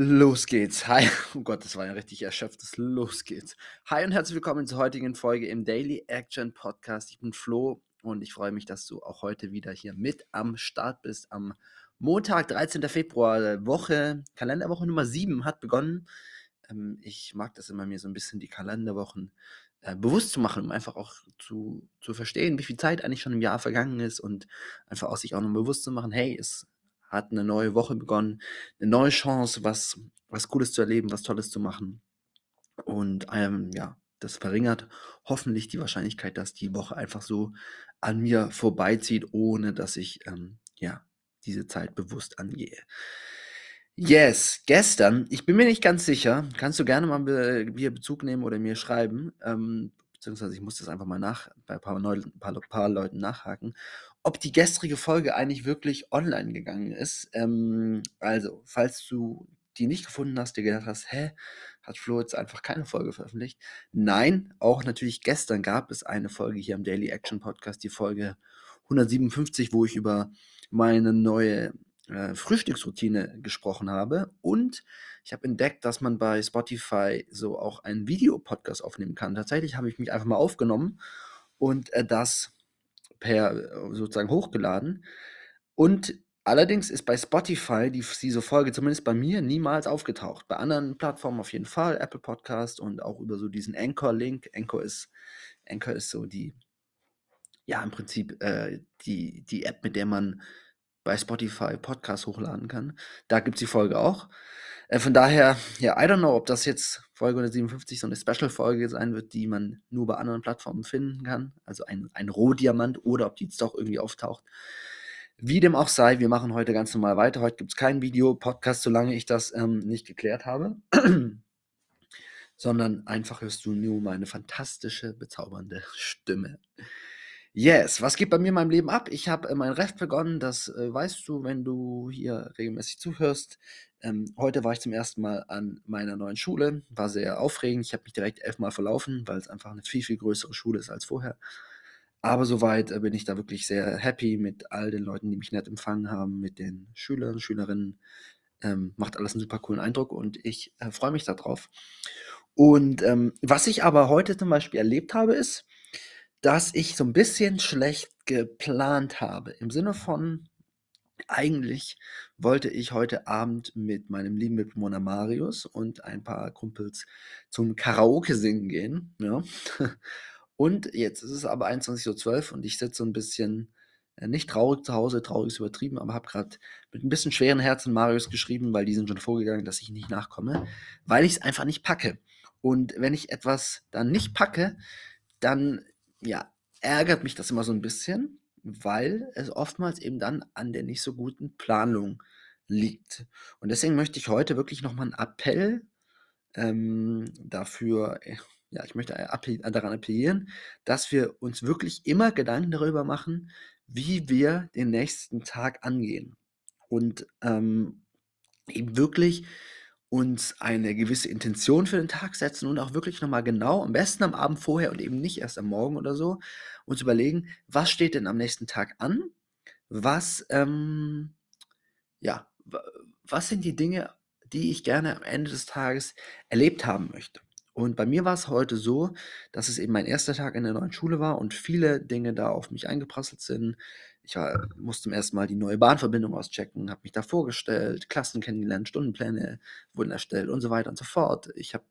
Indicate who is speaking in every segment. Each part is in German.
Speaker 1: Los geht's. Hi. Oh Gott, das war ja richtig erschöpftes. Los geht's. Hi und herzlich willkommen zur heutigen Folge im Daily Action Podcast. Ich bin Flo und ich freue mich, dass du auch heute wieder hier mit am Start bist. Am Montag, 13. Februar, Woche, Kalenderwoche Nummer 7 hat begonnen. Ähm, ich mag das immer, mir so ein bisschen die Kalenderwochen äh, bewusst zu machen, um einfach auch zu, zu verstehen, wie viel Zeit eigentlich schon im Jahr vergangen ist und einfach auch sich auch noch bewusst zu machen, hey, es hat eine neue Woche begonnen, eine neue Chance, was, was Cooles zu erleben, was Tolles zu machen. Und ähm, ja, das verringert hoffentlich die Wahrscheinlichkeit, dass die Woche einfach so an mir vorbeizieht, ohne dass ich ähm, ja diese Zeit bewusst angehe. Yes, gestern, ich bin mir nicht ganz sicher, kannst du gerne mal be mir Bezug nehmen oder mir schreiben, ähm, beziehungsweise ich muss das einfach mal nach, bei ein paar, Neu paar, paar Leuten nachhaken ob die gestrige Folge eigentlich wirklich online gegangen ist. Ähm, also, falls du die nicht gefunden hast, dir gedacht hast, hä, hat Flo jetzt einfach keine Folge veröffentlicht? Nein, auch natürlich gestern gab es eine Folge hier im Daily Action Podcast, die Folge 157, wo ich über meine neue äh, Frühstücksroutine gesprochen habe. Und ich habe entdeckt, dass man bei Spotify so auch einen Videopodcast aufnehmen kann. Tatsächlich habe ich mich einfach mal aufgenommen und äh, das per äh, sozusagen hochgeladen. Und allerdings ist bei Spotify die, diese Folge zumindest bei mir niemals aufgetaucht. Bei anderen Plattformen auf jeden Fall, Apple Podcast und auch über so diesen Anchor-Link. Anchor ist, Anchor ist so die, ja, im Prinzip äh, die, die App, mit der man bei Spotify Podcasts hochladen kann. Da gibt es die Folge auch. Äh, von daher, ja, I don't know, ob das jetzt Folge 157 so eine Special-Folge sein wird, die man nur bei anderen Plattformen finden kann, also ein, ein Rohdiamant, oder ob die jetzt doch irgendwie auftaucht. Wie dem auch sei, wir machen heute ganz normal weiter. Heute gibt es kein Video-Podcast, solange ich das ähm, nicht geklärt habe. Sondern einfach hörst du nur meine fantastische, bezaubernde Stimme. Yes, was geht bei mir in meinem Leben ab? Ich habe äh, mein Ref begonnen, das äh, weißt du, wenn du hier regelmäßig zuhörst. Ähm, heute war ich zum ersten Mal an meiner neuen Schule, war sehr aufregend. Ich habe mich direkt elfmal verlaufen, weil es einfach eine viel, viel größere Schule ist als vorher. Aber soweit äh, bin ich da wirklich sehr happy mit all den Leuten, die mich nett empfangen haben, mit den Schülern, Schülerinnen. Ähm, macht alles einen super coolen Eindruck und ich äh, freue mich darauf. Und ähm, was ich aber heute zum Beispiel erlebt habe, ist, dass ich so ein bisschen schlecht geplant habe. Im Sinne von, eigentlich wollte ich heute Abend mit meinem lieben Mitbewohner Marius und ein paar Kumpels zum Karaoke singen gehen, ja. Und jetzt ist es aber 21:12 und ich sitze so ein bisschen, äh, nicht traurig zu Hause, traurig ist übertrieben, aber habe gerade mit ein bisschen schweren Herzen Marius geschrieben, weil die sind schon vorgegangen, dass ich nicht nachkomme, weil ich es einfach nicht packe. Und wenn ich etwas dann nicht packe, dann ja, ärgert mich das immer so ein bisschen, weil es oftmals eben dann an der nicht so guten Planung liegt. Und deswegen möchte ich heute wirklich noch mal 'n Appell, ähm, dafür äh, ja, ich möchte appell daran appellieren, dass wir uns wirklich immer Gedanken darüber machen, wie wir den nächsten Tag angehen. Und, ähm, eben wirklich uns eine gewisse Intention für den Tag setzen und auch wirklich nochmal genau, am besten am Abend vorher und eben nicht erst am Morgen oder so, uns überlegen, was steht denn am nächsten Tag an? Was, ähm, ja, was sind die Dinge, die ich gerne am Ende des Tages erlebt haben möchte? Und bei mir war es heute so, dass es eben mein erster Tag in der neuen Schule war und viele Dinge da auf mich eingeprasselt sind. Ich war, musste zum ersten Mal die neue Bahnverbindung auschecken, habe mich da vorgestellt, Klassen kennengelernt, Stundenpläne wurden erstellt und so weiter und so fort. Ich habe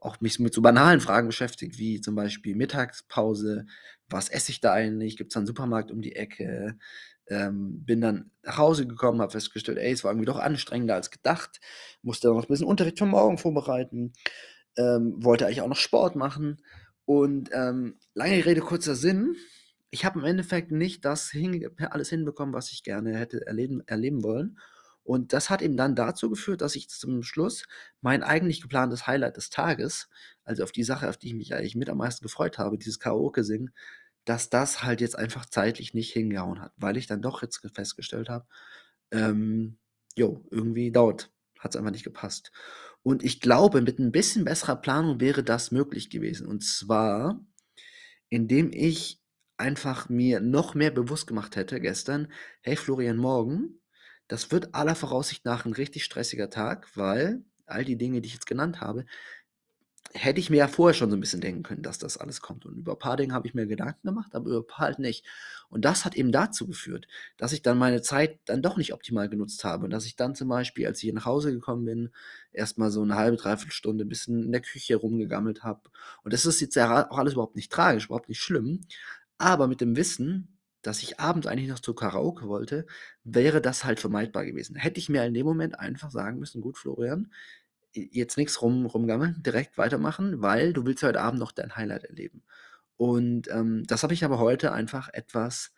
Speaker 1: auch mich mit so banalen Fragen beschäftigt, wie zum Beispiel Mittagspause, was esse ich da eigentlich, gibt es einen Supermarkt um die Ecke, ähm, bin dann nach Hause gekommen, habe festgestellt, ey, es war irgendwie doch anstrengender als gedacht, musste dann noch ein bisschen Unterricht für morgen vorbereiten, ähm, wollte eigentlich auch noch Sport machen. Und ähm, lange Rede, kurzer Sinn, ich habe im Endeffekt nicht das hin alles hinbekommen, was ich gerne hätte erleben erleben wollen. Und das hat eben dann dazu geführt, dass ich zum Schluss mein eigentlich geplantes Highlight des Tages, also auf die Sache, auf die ich mich eigentlich mit am meisten gefreut habe, dieses Karaoke-Singen, dass das halt jetzt einfach zeitlich nicht hingehauen hat, weil ich dann doch jetzt festgestellt habe, ähm, jo, irgendwie dauert hat es einfach nicht gepasst. Und ich glaube, mit ein bisschen besserer Planung wäre das möglich gewesen. Und zwar, indem ich einfach mir noch mehr bewusst gemacht hätte gestern, hey Florian, morgen, das wird aller Voraussicht nach ein richtig stressiger Tag, weil all die Dinge, die ich jetzt genannt habe, hätte ich mir ja vorher schon so ein bisschen denken können, dass das alles kommt. Und über ein paar Dinge habe ich mir Gedanken gemacht, aber über ein paar halt nicht. Und das hat eben dazu geführt, dass ich dann meine Zeit dann doch nicht optimal genutzt habe. Und dass ich dann zum Beispiel, als ich hier nach Hause gekommen bin, erstmal so eine halbe, dreiviertel Stunde ein bisschen in der Küche rumgegammelt habe. Und das ist jetzt ja auch alles überhaupt nicht tragisch, überhaupt nicht schlimm. Aber mit dem Wissen, dass ich abends eigentlich noch zu Karaoke wollte, wäre das halt vermeidbar gewesen. Hätte ich mir in dem Moment einfach sagen müssen, gut, Florian, jetzt nichts rum, rumgammeln, direkt weitermachen, weil du willst heute Abend noch dein Highlight erleben. Und ähm, das habe ich aber heute einfach etwas,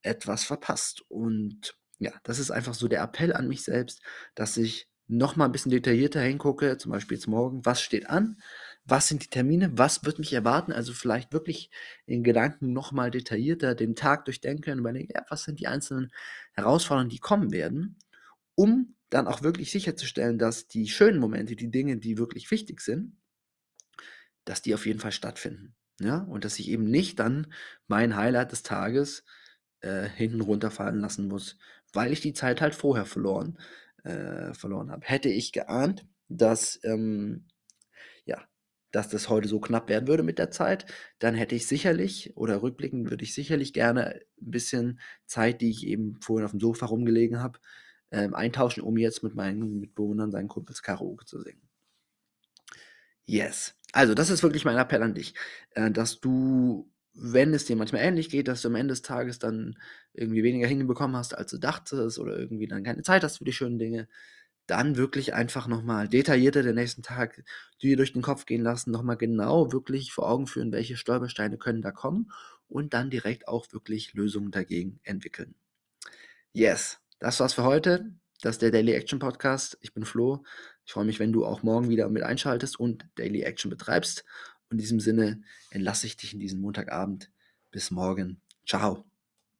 Speaker 1: etwas verpasst. Und ja, das ist einfach so der Appell an mich selbst, dass ich noch mal ein bisschen detaillierter hingucke, zum Beispiel jetzt morgen, was steht an, was sind die Termine, was wird mich erwarten, also vielleicht wirklich in Gedanken noch mal detaillierter den Tag durchdenken und überlegen, ja, was sind die einzelnen Herausforderungen, die kommen werden, um dann auch wirklich sicherzustellen, dass die schönen Momente, die Dinge, die wirklich wichtig sind, dass die auf jeden Fall stattfinden. Ja? Und dass ich eben nicht dann mein Highlight des Tages äh, hinten runterfallen lassen muss, weil ich die Zeit halt vorher verloren, äh, verloren habe. Hätte ich geahnt, dass, ähm, dass das heute so knapp werden würde mit der Zeit, dann hätte ich sicherlich, oder rückblickend würde ich sicherlich gerne ein bisschen Zeit, die ich eben vorhin auf dem Sofa rumgelegen habe, ähm, eintauschen, um jetzt mit meinen Mitbewohnern, seinen Kumpels Karaoke zu singen. Yes. Also, das ist wirklich mein Appell an dich, äh, dass du, wenn es dir manchmal ähnlich geht, dass du am Ende des Tages dann irgendwie weniger hinbekommen hast, als du dachtest, oder irgendwie dann keine Zeit hast für die schönen Dinge, dann wirklich einfach nochmal detaillierter den nächsten Tag dir durch den Kopf gehen lassen, nochmal genau wirklich vor Augen führen, welche Stolpersteine können da kommen und dann direkt auch wirklich Lösungen dagegen entwickeln. Yes, das war's für heute. Das ist der Daily Action Podcast. Ich bin Flo. Ich freue mich, wenn du auch morgen wieder mit einschaltest und Daily Action betreibst. In diesem Sinne entlasse ich dich in diesen Montagabend. Bis morgen. Ciao.